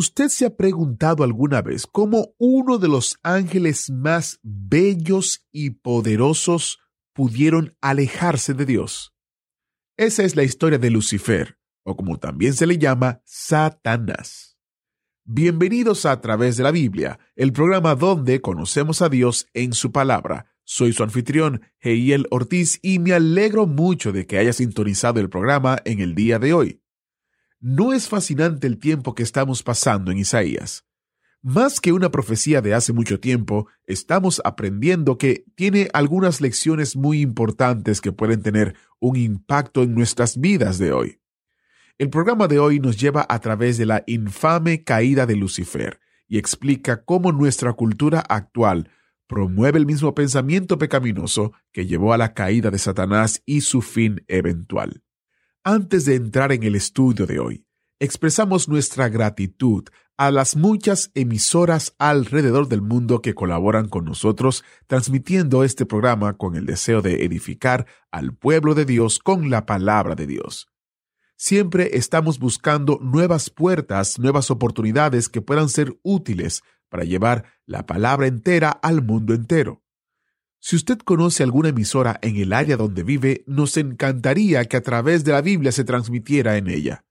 ¿Usted se ha preguntado alguna vez cómo uno de los ángeles más bellos y poderosos pudieron alejarse de Dios? Esa es la historia de Lucifer, o como también se le llama, Satanás. Bienvenidos a, a través de la Biblia, el programa donde conocemos a Dios en su palabra. Soy su anfitrión, Heiel Ortiz, y me alegro mucho de que haya sintonizado el programa en el día de hoy. ¿No es fascinante el tiempo que estamos pasando en Isaías? Más que una profecía de hace mucho tiempo, estamos aprendiendo que tiene algunas lecciones muy importantes que pueden tener un impacto en nuestras vidas de hoy. El programa de hoy nos lleva a través de la infame caída de Lucifer y explica cómo nuestra cultura actual promueve el mismo pensamiento pecaminoso que llevó a la caída de Satanás y su fin eventual. Antes de entrar en el estudio de hoy, expresamos nuestra gratitud a las muchas emisoras alrededor del mundo que colaboran con nosotros transmitiendo este programa con el deseo de edificar al pueblo de Dios con la palabra de Dios. Siempre estamos buscando nuevas puertas, nuevas oportunidades que puedan ser útiles para llevar la palabra entera al mundo entero. Si usted conoce alguna emisora en el área donde vive, nos encantaría que a través de la Biblia se transmitiera en ella.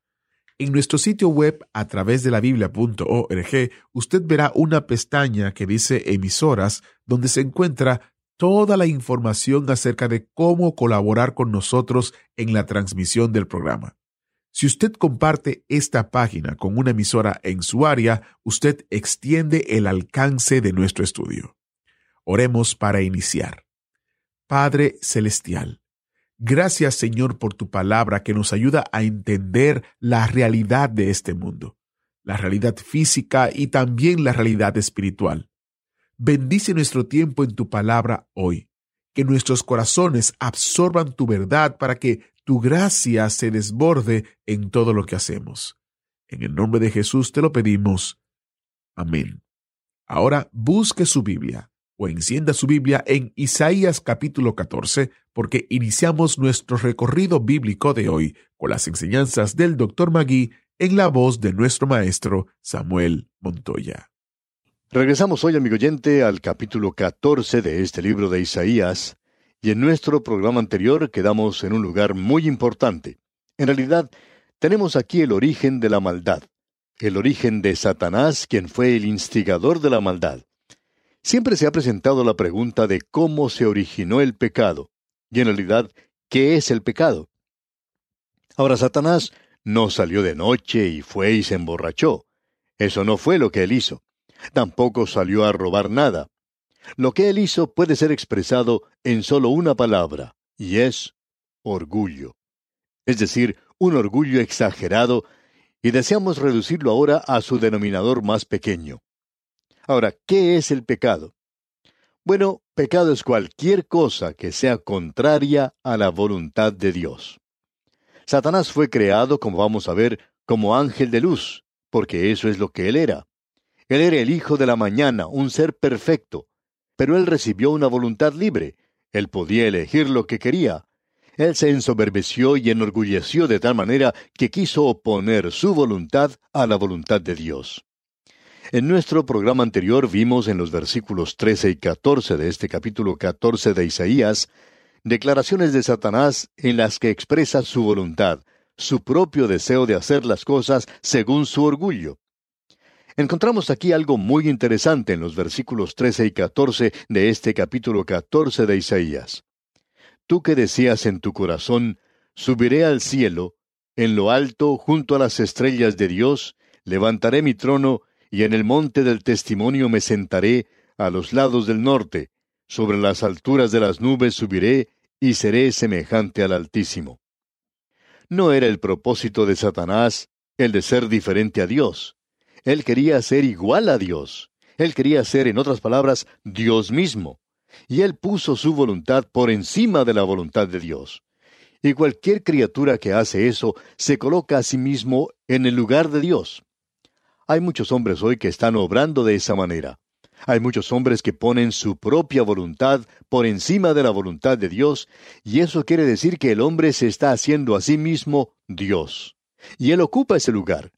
En nuestro sitio web a través de la biblia.org, usted verá una pestaña que dice emisoras, donde se encuentra toda la información acerca de cómo colaborar con nosotros en la transmisión del programa. Si usted comparte esta página con una emisora en su área, usted extiende el alcance de nuestro estudio. Oremos para iniciar. Padre Celestial, gracias Señor por tu palabra que nos ayuda a entender la realidad de este mundo, la realidad física y también la realidad espiritual. Bendice nuestro tiempo en tu palabra hoy, que nuestros corazones absorban tu verdad para que tu gracia se desborde en todo lo que hacemos. En el nombre de Jesús te lo pedimos. Amén. Ahora busque su Biblia o encienda su Biblia en Isaías capítulo 14, porque iniciamos nuestro recorrido bíblico de hoy con las enseñanzas del Dr. Magui en la voz de nuestro maestro Samuel Montoya. Regresamos hoy, amigo oyente, al capítulo 14 de este libro de Isaías, y en nuestro programa anterior quedamos en un lugar muy importante. En realidad, tenemos aquí el origen de la maldad, el origen de Satanás, quien fue el instigador de la maldad. Siempre se ha presentado la pregunta de cómo se originó el pecado, y en realidad, ¿qué es el pecado? Ahora, Satanás no salió de noche y fue y se emborrachó. Eso no fue lo que él hizo. Tampoco salió a robar nada. Lo que él hizo puede ser expresado en solo una palabra, y es orgullo. Es decir, un orgullo exagerado, y deseamos reducirlo ahora a su denominador más pequeño. Ahora, ¿qué es el pecado? Bueno, pecado es cualquier cosa que sea contraria a la voluntad de Dios. Satanás fue creado, como vamos a ver, como ángel de luz, porque eso es lo que él era. Él era el Hijo de la Mañana, un ser perfecto, pero él recibió una voluntad libre. Él podía elegir lo que quería. Él se ensoberbeció y enorgulleció de tal manera que quiso oponer su voluntad a la voluntad de Dios. En nuestro programa anterior vimos en los versículos 13 y 14 de este capítulo 14 de Isaías declaraciones de Satanás en las que expresa su voluntad, su propio deseo de hacer las cosas según su orgullo. Encontramos aquí algo muy interesante en los versículos 13 y 14 de este capítulo 14 de Isaías. Tú que decías en tu corazón, subiré al cielo, en lo alto, junto a las estrellas de Dios, levantaré mi trono y en el monte del testimonio me sentaré a los lados del norte, sobre las alturas de las nubes subiré y seré semejante al Altísimo. No era el propósito de Satanás el de ser diferente a Dios. Él quería ser igual a Dios. Él quería ser, en otras palabras, Dios mismo. Y él puso su voluntad por encima de la voluntad de Dios. Y cualquier criatura que hace eso se coloca a sí mismo en el lugar de Dios. Hay muchos hombres hoy que están obrando de esa manera. Hay muchos hombres que ponen su propia voluntad por encima de la voluntad de Dios, y eso quiere decir que el hombre se está haciendo a sí mismo Dios. Y él ocupa ese lugar.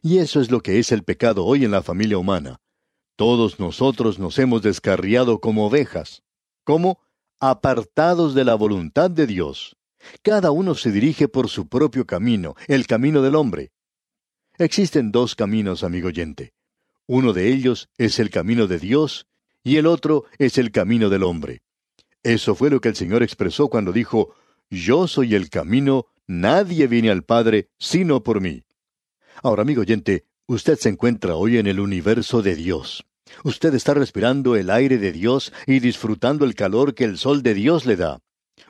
Y eso es lo que es el pecado hoy en la familia humana. Todos nosotros nos hemos descarriado como ovejas. como Apartados de la voluntad de Dios. Cada uno se dirige por su propio camino, el camino del hombre. Existen dos caminos, amigo oyente. Uno de ellos es el camino de Dios y el otro es el camino del hombre. Eso fue lo que el Señor expresó cuando dijo, Yo soy el camino, nadie viene al Padre sino por mí. Ahora, amigo oyente, usted se encuentra hoy en el universo de Dios. Usted está respirando el aire de Dios y disfrutando el calor que el sol de Dios le da.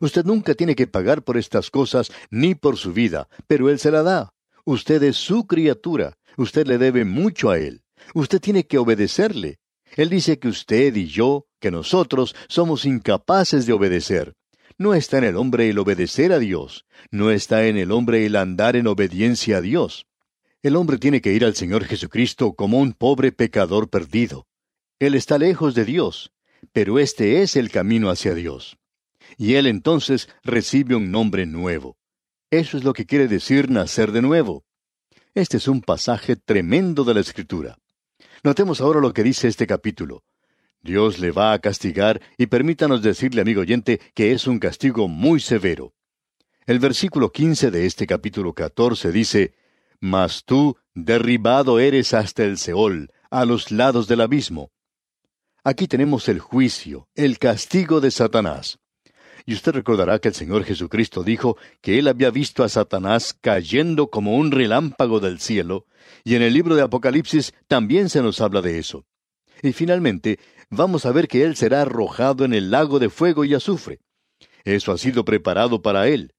Usted nunca tiene que pagar por estas cosas ni por su vida, pero Él se la da. Usted es su criatura. Usted le debe mucho a Él. Usted tiene que obedecerle. Él dice que usted y yo, que nosotros, somos incapaces de obedecer. No está en el hombre el obedecer a Dios. No está en el hombre el andar en obediencia a Dios. El hombre tiene que ir al Señor Jesucristo como un pobre pecador perdido. Él está lejos de Dios, pero este es el camino hacia Dios. Y él entonces recibe un nombre nuevo. Eso es lo que quiere decir nacer de nuevo. Este es un pasaje tremendo de la Escritura. Notemos ahora lo que dice este capítulo. Dios le va a castigar y permítanos decirle, amigo oyente, que es un castigo muy severo. El versículo 15 de este capítulo 14 dice, Mas tú derribado eres hasta el Seol, a los lados del abismo. Aquí tenemos el juicio, el castigo de Satanás. Y usted recordará que el Señor Jesucristo dijo que él había visto a Satanás cayendo como un relámpago del cielo, y en el libro de Apocalipsis también se nos habla de eso. Y finalmente, vamos a ver que él será arrojado en el lago de fuego y azufre. Eso ha sido preparado para él.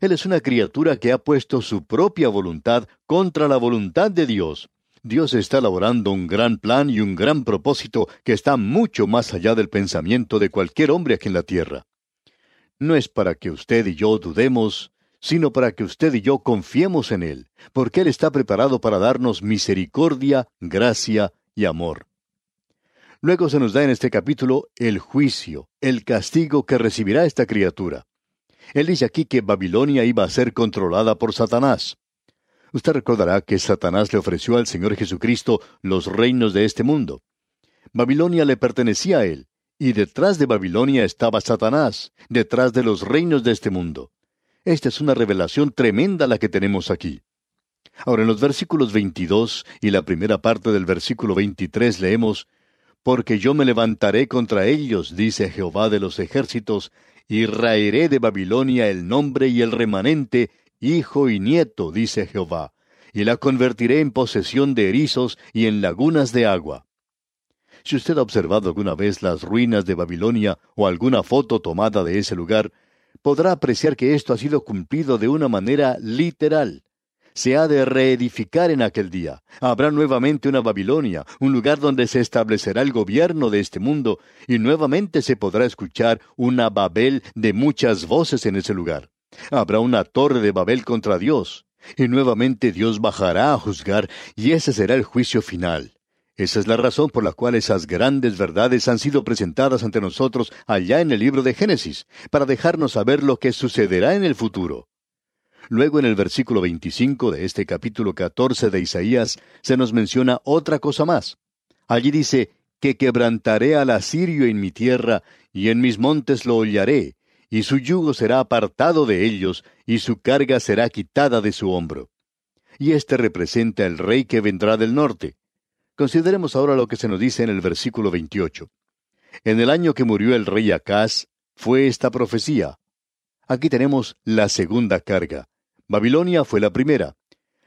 Él es una criatura que ha puesto su propia voluntad contra la voluntad de Dios. Dios está elaborando un gran plan y un gran propósito que está mucho más allá del pensamiento de cualquier hombre aquí en la tierra no es para que usted y yo dudemos, sino para que usted y yo confiemos en Él, porque Él está preparado para darnos misericordia, gracia y amor. Luego se nos da en este capítulo el juicio, el castigo que recibirá esta criatura. Él dice aquí que Babilonia iba a ser controlada por Satanás. Usted recordará que Satanás le ofreció al Señor Jesucristo los reinos de este mundo. Babilonia le pertenecía a él, y detrás de Babilonia estaba Satanás, detrás de los reinos de este mundo. Esta es una revelación tremenda la que tenemos aquí. Ahora en los versículos 22 y la primera parte del versículo 23 leemos, Porque yo me levantaré contra ellos, dice Jehová de los ejércitos, y raeré de Babilonia el nombre y el remanente, hijo y nieto, dice Jehová, y la convertiré en posesión de erizos y en lagunas de agua. Si usted ha observado alguna vez las ruinas de Babilonia o alguna foto tomada de ese lugar, podrá apreciar que esto ha sido cumplido de una manera literal. Se ha de reedificar en aquel día. Habrá nuevamente una Babilonia, un lugar donde se establecerá el gobierno de este mundo, y nuevamente se podrá escuchar una Babel de muchas voces en ese lugar. Habrá una torre de Babel contra Dios, y nuevamente Dios bajará a juzgar, y ese será el juicio final. Esa es la razón por la cual esas grandes verdades han sido presentadas ante nosotros allá en el libro de Génesis, para dejarnos saber lo que sucederá en el futuro. Luego en el versículo 25 de este capítulo 14 de Isaías se nos menciona otra cosa más. Allí dice, que quebrantaré al asirio en mi tierra, y en mis montes lo hollaré, y su yugo será apartado de ellos, y su carga será quitada de su hombro. Y este representa el rey que vendrá del norte. Consideremos ahora lo que se nos dice en el versículo 28. En el año que murió el rey Acaz, fue esta profecía. Aquí tenemos la segunda carga. Babilonia fue la primera.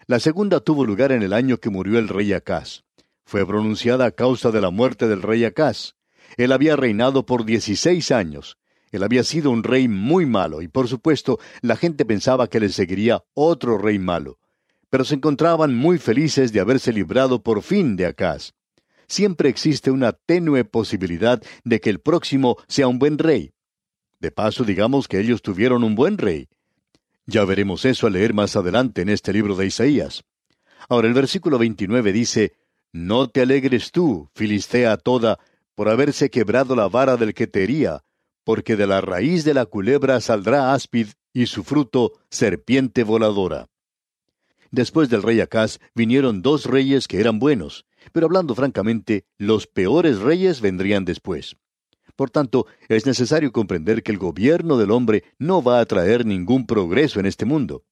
La segunda tuvo lugar en el año que murió el rey Acaz. Fue pronunciada a causa de la muerte del rey Acaz. Él había reinado por dieciséis años. Él había sido un rey muy malo y por supuesto la gente pensaba que le seguiría otro rey malo. Pero se encontraban muy felices de haberse librado por fin de Acaz. Siempre existe una tenue posibilidad de que el próximo sea un buen rey. De paso, digamos que ellos tuvieron un buen rey. Ya veremos eso al leer más adelante en este libro de Isaías. Ahora el versículo 29 dice, No te alegres tú, Filistea toda, por haberse quebrado la vara del que te hería, porque de la raíz de la culebra saldrá áspid y su fruto serpiente voladora. Después del rey Acaz vinieron dos reyes que eran buenos, pero hablando francamente, los peores reyes vendrían después. Por tanto, es necesario comprender que el gobierno del hombre no va a traer ningún progreso en este mundo.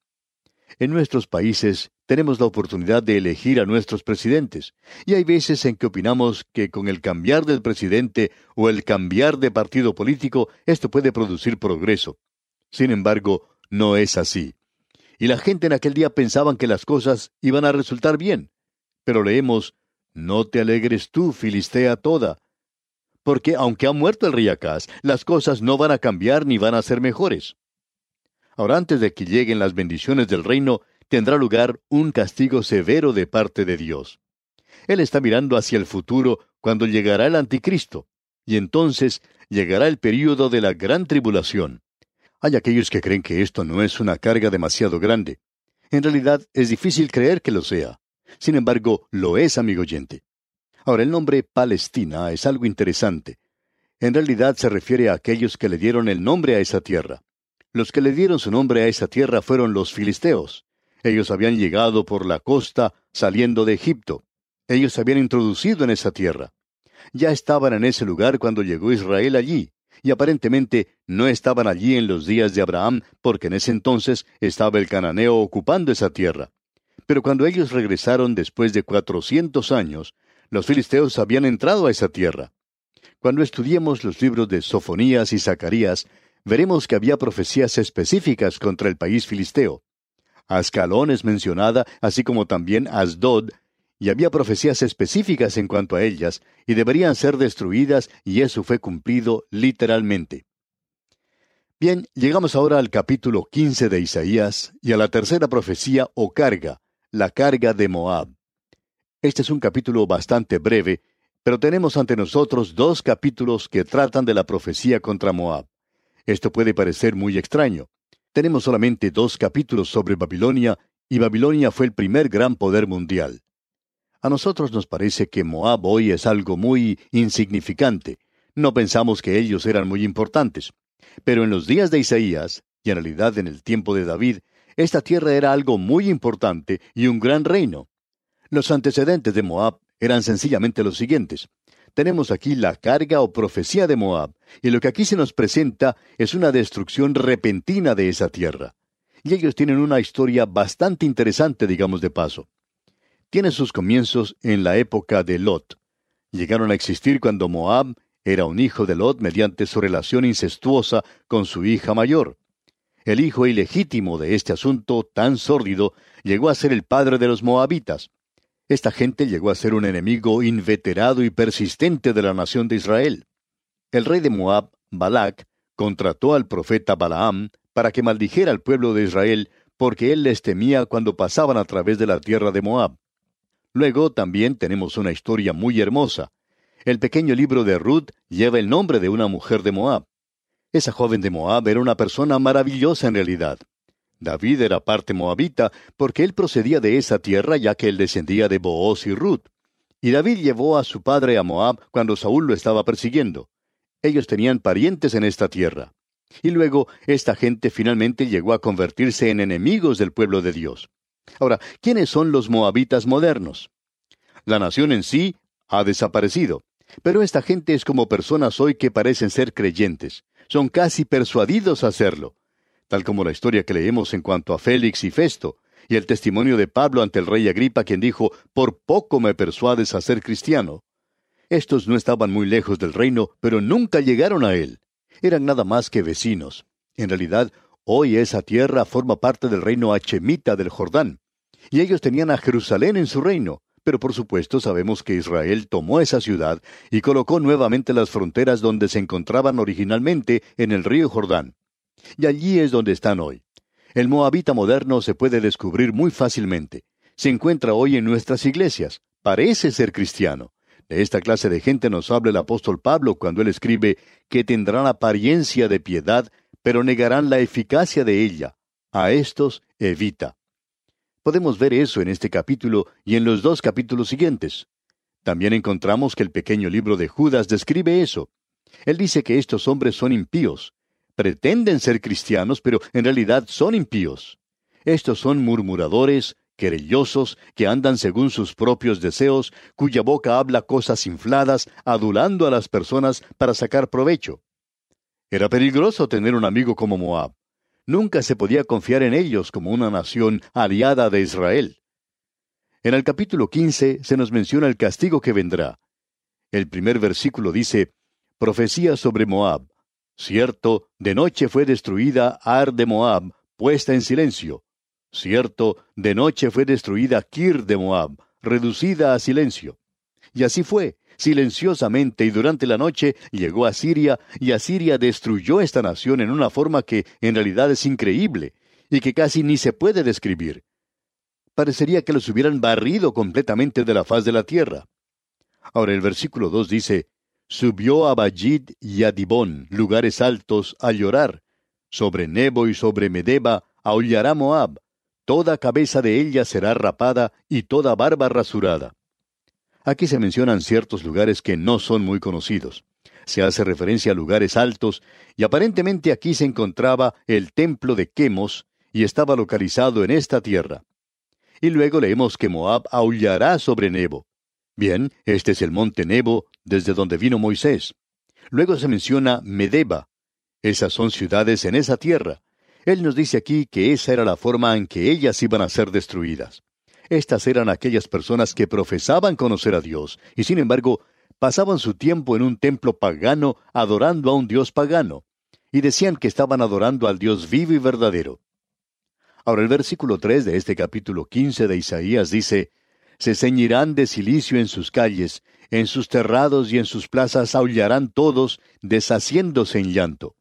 En nuestros países tenemos la oportunidad de elegir a nuestros presidentes, y hay veces en que opinamos que con el cambiar del presidente o el cambiar de partido político esto puede producir progreso. Sin embargo, no es así. Y la gente en aquel día pensaban que las cosas iban a resultar bien. Pero leemos, No te alegres tú, Filistea toda, porque aunque ha muerto el rey Acaz, las cosas no van a cambiar ni van a ser mejores. Ahora, antes de que lleguen las bendiciones del reino, tendrá lugar un castigo severo de parte de Dios. Él está mirando hacia el futuro cuando llegará el anticristo, y entonces llegará el período de la gran tribulación. Hay aquellos que creen que esto no es una carga demasiado grande. En realidad es difícil creer que lo sea. Sin embargo, lo es, amigo oyente. Ahora, el nombre Palestina es algo interesante. En realidad se refiere a aquellos que le dieron el nombre a esa tierra. Los que le dieron su nombre a esa tierra fueron los filisteos. Ellos habían llegado por la costa saliendo de Egipto. Ellos se habían introducido en esa tierra. Ya estaban en ese lugar cuando llegó Israel allí, y aparentemente no estaban allí en los días de Abraham, porque en ese entonces estaba el cananeo ocupando esa tierra. Pero cuando ellos regresaron después de cuatrocientos años, los filisteos habían entrado a esa tierra. Cuando estudiemos los libros de Sofonías y Zacarías, veremos que había profecías específicas contra el país filisteo. Ascalón es mencionada, así como también Asdod, y había profecías específicas en cuanto a ellas, y deberían ser destruidas, y eso fue cumplido literalmente. Bien, llegamos ahora al capítulo 15 de Isaías y a la tercera profecía o carga, la carga de Moab. Este es un capítulo bastante breve, pero tenemos ante nosotros dos capítulos que tratan de la profecía contra Moab. Esto puede parecer muy extraño. Tenemos solamente dos capítulos sobre Babilonia, y Babilonia fue el primer gran poder mundial. A nosotros nos parece que Moab hoy es algo muy insignificante. No pensamos que ellos eran muy importantes. Pero en los días de Isaías, y en realidad en el tiempo de David, esta tierra era algo muy importante y un gran reino. Los antecedentes de Moab eran sencillamente los siguientes. Tenemos aquí la carga o profecía de Moab, y lo que aquí se nos presenta es una destrucción repentina de esa tierra. Y ellos tienen una historia bastante interesante, digamos de paso. Tiene sus comienzos en la época de Lot. Llegaron a existir cuando Moab era un hijo de Lot mediante su relación incestuosa con su hija mayor. El hijo ilegítimo de este asunto tan sórdido llegó a ser el padre de los moabitas. Esta gente llegó a ser un enemigo inveterado y persistente de la nación de Israel. El rey de Moab, Balak, contrató al profeta Balaam para que maldijera al pueblo de Israel, porque él les temía cuando pasaban a través de la tierra de Moab. Luego también tenemos una historia muy hermosa. El pequeño libro de Ruth lleva el nombre de una mujer de Moab. Esa joven de Moab era una persona maravillosa en realidad. David era parte moabita porque él procedía de esa tierra ya que él descendía de Booz y Ruth. Y David llevó a su padre a Moab cuando Saúl lo estaba persiguiendo. Ellos tenían parientes en esta tierra. Y luego esta gente finalmente llegó a convertirse en enemigos del pueblo de Dios. Ahora, ¿quiénes son los moabitas modernos? La nación en sí ha desaparecido, pero esta gente es como personas hoy que parecen ser creyentes. Son casi persuadidos a hacerlo tal como la historia que leemos en cuanto a Félix y Festo, y el testimonio de Pablo ante el rey Agripa, quien dijo, Por poco me persuades a ser cristiano. Estos no estaban muy lejos del reino, pero nunca llegaron a él. Eran nada más que vecinos. En realidad, hoy esa tierra forma parte del reino hachemita del Jordán. Y ellos tenían a Jerusalén en su reino, pero por supuesto sabemos que Israel tomó esa ciudad y colocó nuevamente las fronteras donde se encontraban originalmente en el río Jordán. Y allí es donde están hoy. El moabita moderno se puede descubrir muy fácilmente. Se encuentra hoy en nuestras iglesias. Parece ser cristiano. De esta clase de gente nos habla el apóstol Pablo cuando él escribe que tendrán apariencia de piedad, pero negarán la eficacia de ella. A estos evita. Podemos ver eso en este capítulo y en los dos capítulos siguientes. También encontramos que el pequeño libro de Judas describe eso. Él dice que estos hombres son impíos. Pretenden ser cristianos, pero en realidad son impíos. Estos son murmuradores, querellosos, que andan según sus propios deseos, cuya boca habla cosas infladas, adulando a las personas para sacar provecho. Era peligroso tener un amigo como Moab. Nunca se podía confiar en ellos como una nación aliada de Israel. En el capítulo 15 se nos menciona el castigo que vendrá. El primer versículo dice, Profecía sobre Moab. Cierto, de noche fue destruida Ar de Moab, puesta en silencio. Cierto, de noche fue destruida Kir de Moab, reducida a silencio. Y así fue, silenciosamente y durante la noche llegó a Siria y Asiria destruyó esta nación en una forma que en realidad es increíble y que casi ni se puede describir. Parecería que los hubieran barrido completamente de la faz de la tierra. Ahora el versículo 2 dice, Subió a Bajid y a Dibón, lugares altos, a llorar. Sobre Nebo y sobre Medeba aullará Moab, toda cabeza de ella será rapada y toda barba rasurada. Aquí se mencionan ciertos lugares que no son muy conocidos. Se hace referencia a lugares altos, y aparentemente aquí se encontraba el templo de Quemos, y estaba localizado en esta tierra. Y luego leemos que Moab aullará sobre Nebo. Bien, este es el monte Nebo, desde donde vino Moisés. Luego se menciona Medeba. Esas son ciudades en esa tierra. Él nos dice aquí que esa era la forma en que ellas iban a ser destruidas. Estas eran aquellas personas que profesaban conocer a Dios, y sin embargo pasaban su tiempo en un templo pagano adorando a un Dios pagano, y decían que estaban adorando al Dios vivo y verdadero. Ahora el versículo 3 de este capítulo 15 de Isaías dice, Se ceñirán de silicio en sus calles, en sus terrados y en sus plazas aullarán todos, deshaciéndose en llanto.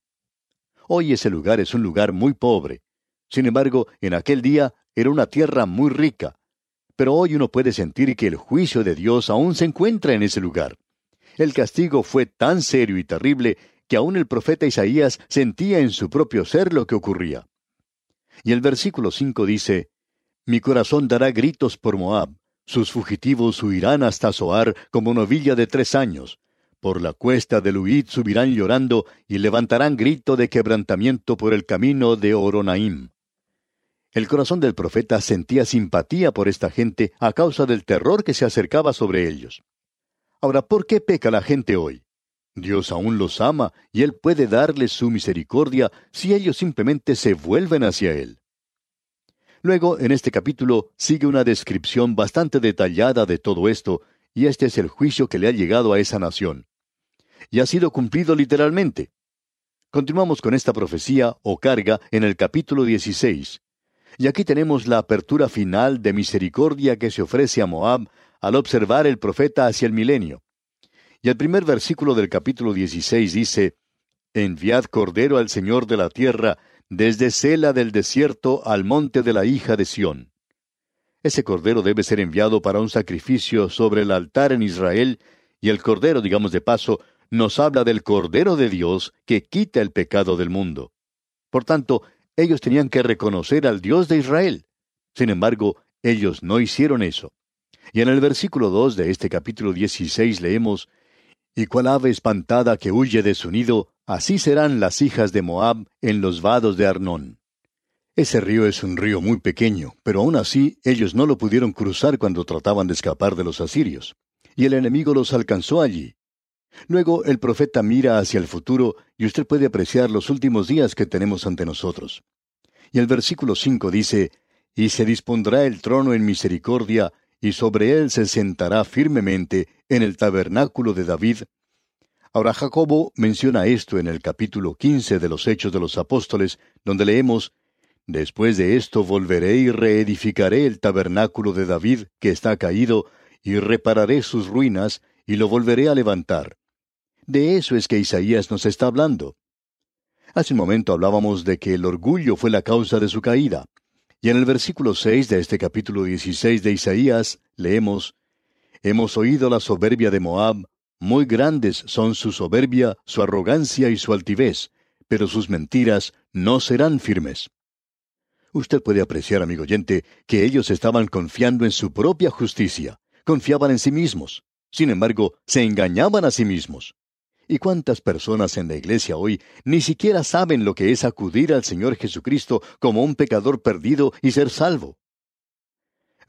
Hoy ese lugar es un lugar muy pobre. Sin embargo, en aquel día era una tierra muy rica. Pero hoy uno puede sentir que el juicio de Dios aún se encuentra en ese lugar. El castigo fue tan serio y terrible que aún el profeta Isaías sentía en su propio ser lo que ocurría. Y el versículo 5 dice, Mi corazón dará gritos por Moab, sus fugitivos huirán hasta Zoar como novilla de tres años, por la cuesta de Luid subirán llorando y levantarán grito de quebrantamiento por el camino de Oronaim. El corazón del profeta sentía simpatía por esta gente a causa del terror que se acercaba sobre ellos. Ahora, ¿por qué peca la gente hoy? Dios aún los ama y Él puede darles su misericordia si ellos simplemente se vuelven hacia Él. Luego, en este capítulo, sigue una descripción bastante detallada de todo esto, y este es el juicio que le ha llegado a esa nación y ha sido cumplido literalmente. Continuamos con esta profecía o carga en el capítulo 16. Y aquí tenemos la apertura final de misericordia que se ofrece a Moab al observar el profeta hacia el milenio. Y el primer versículo del capítulo 16 dice, Enviad cordero al Señor de la tierra, desde Sela del desierto al monte de la hija de Sión. Ese cordero debe ser enviado para un sacrificio sobre el altar en Israel, y el cordero, digamos de paso, nos habla del Cordero de Dios que quita el pecado del mundo. Por tanto, ellos tenían que reconocer al Dios de Israel. Sin embargo, ellos no hicieron eso. Y en el versículo 2 de este capítulo 16 leemos, Y cual ave espantada que huye de su nido, así serán las hijas de Moab en los vados de Arnón. Ese río es un río muy pequeño, pero aún así ellos no lo pudieron cruzar cuando trataban de escapar de los asirios. Y el enemigo los alcanzó allí. Luego el profeta mira hacia el futuro y usted puede apreciar los últimos días que tenemos ante nosotros. Y el versículo 5 dice, Y se dispondrá el trono en misericordia, y sobre él se sentará firmemente en el tabernáculo de David. Ahora Jacobo menciona esto en el capítulo 15 de los Hechos de los Apóstoles, donde leemos, Después de esto volveré y reedificaré el tabernáculo de David que está caído, y repararé sus ruinas, y lo volveré a levantar de eso es que Isaías nos está hablando. Hace un momento hablábamos de que el orgullo fue la causa de su caída. Y en el versículo 6 de este capítulo 16 de Isaías leemos, Hemos oído la soberbia de Moab, muy grandes son su soberbia, su arrogancia y su altivez, pero sus mentiras no serán firmes. Usted puede apreciar, amigo oyente, que ellos estaban confiando en su propia justicia, confiaban en sí mismos. Sin embargo, se engañaban a sí mismos. ¿Y cuántas personas en la iglesia hoy ni siquiera saben lo que es acudir al Señor Jesucristo como un pecador perdido y ser salvo?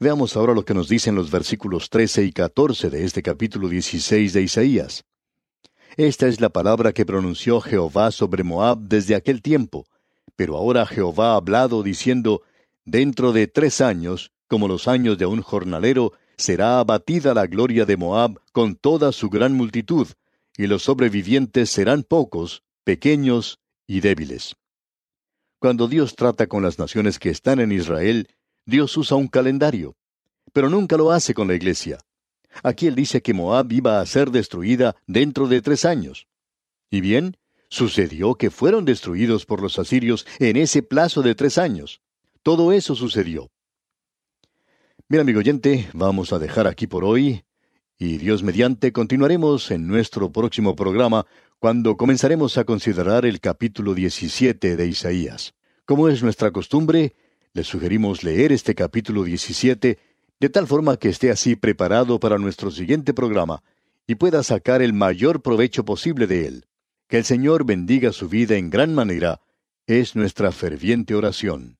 Veamos ahora lo que nos dicen los versículos 13 y 14 de este capítulo 16 de Isaías. Esta es la palabra que pronunció Jehová sobre Moab desde aquel tiempo, pero ahora Jehová ha hablado diciendo, Dentro de tres años, como los años de un jornalero, será abatida la gloria de Moab con toda su gran multitud, y los sobrevivientes serán pocos, pequeños y débiles. Cuando Dios trata con las naciones que están en Israel, Dios usa un calendario, pero nunca lo hace con la iglesia. Aquí él dice que Moab iba a ser destruida dentro de tres años. Y bien, sucedió que fueron destruidos por los asirios en ese plazo de tres años. Todo eso sucedió. Mira, amigo oyente, vamos a dejar aquí por hoy y Dios mediante continuaremos en nuestro próximo programa cuando comenzaremos a considerar el capítulo 17 de Isaías. Como es nuestra costumbre, le sugerimos leer este capítulo 17 de tal forma que esté así preparado para nuestro siguiente programa y pueda sacar el mayor provecho posible de él. Que el Señor bendiga su vida en gran manera es nuestra ferviente oración.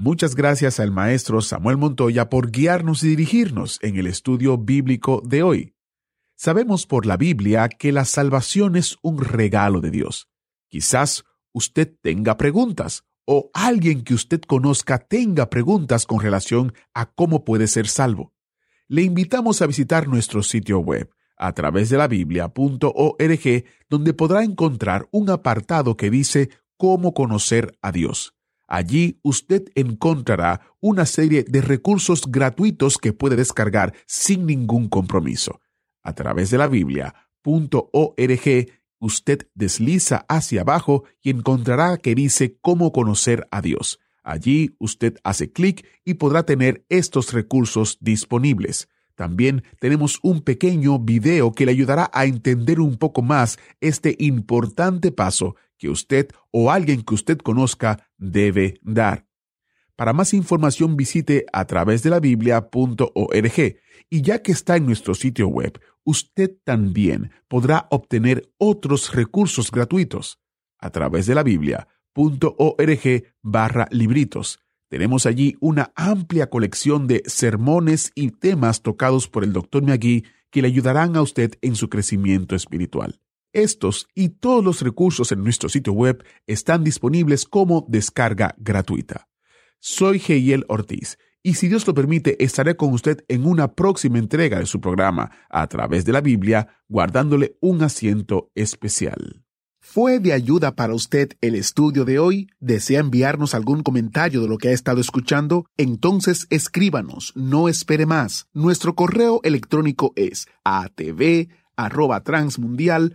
Muchas gracias al maestro Samuel Montoya por guiarnos y dirigirnos en el estudio bíblico de hoy. Sabemos por la Biblia que la salvación es un regalo de Dios. Quizás usted tenga preguntas o alguien que usted conozca tenga preguntas con relación a cómo puede ser salvo. Le invitamos a visitar nuestro sitio web a través de la biblia.org donde podrá encontrar un apartado que dice cómo conocer a Dios. Allí usted encontrará una serie de recursos gratuitos que puede descargar sin ningún compromiso. A través de la Biblia.org, usted desliza hacia abajo y encontrará que dice cómo conocer a Dios. Allí usted hace clic y podrá tener estos recursos disponibles. También tenemos un pequeño video que le ayudará a entender un poco más este importante paso que usted o alguien que usted conozca debe dar. Para más información visite a través de la biblia.org y ya que está en nuestro sitio web, usted también podrá obtener otros recursos gratuitos a través de la biblia.org barra libritos. Tenemos allí una amplia colección de sermones y temas tocados por el Dr. Magui que le ayudarán a usted en su crecimiento espiritual. Estos y todos los recursos en nuestro sitio web están disponibles como descarga gratuita. Soy Geiel Ortiz y si Dios lo permite estaré con usted en una próxima entrega de su programa a través de la Biblia, guardándole un asiento especial. ¿Fue de ayuda para usted el estudio de hoy? ¿Desea enviarnos algún comentario de lo que ha estado escuchando? Entonces escríbanos, no espere más. Nuestro correo electrónico es atv@transmundial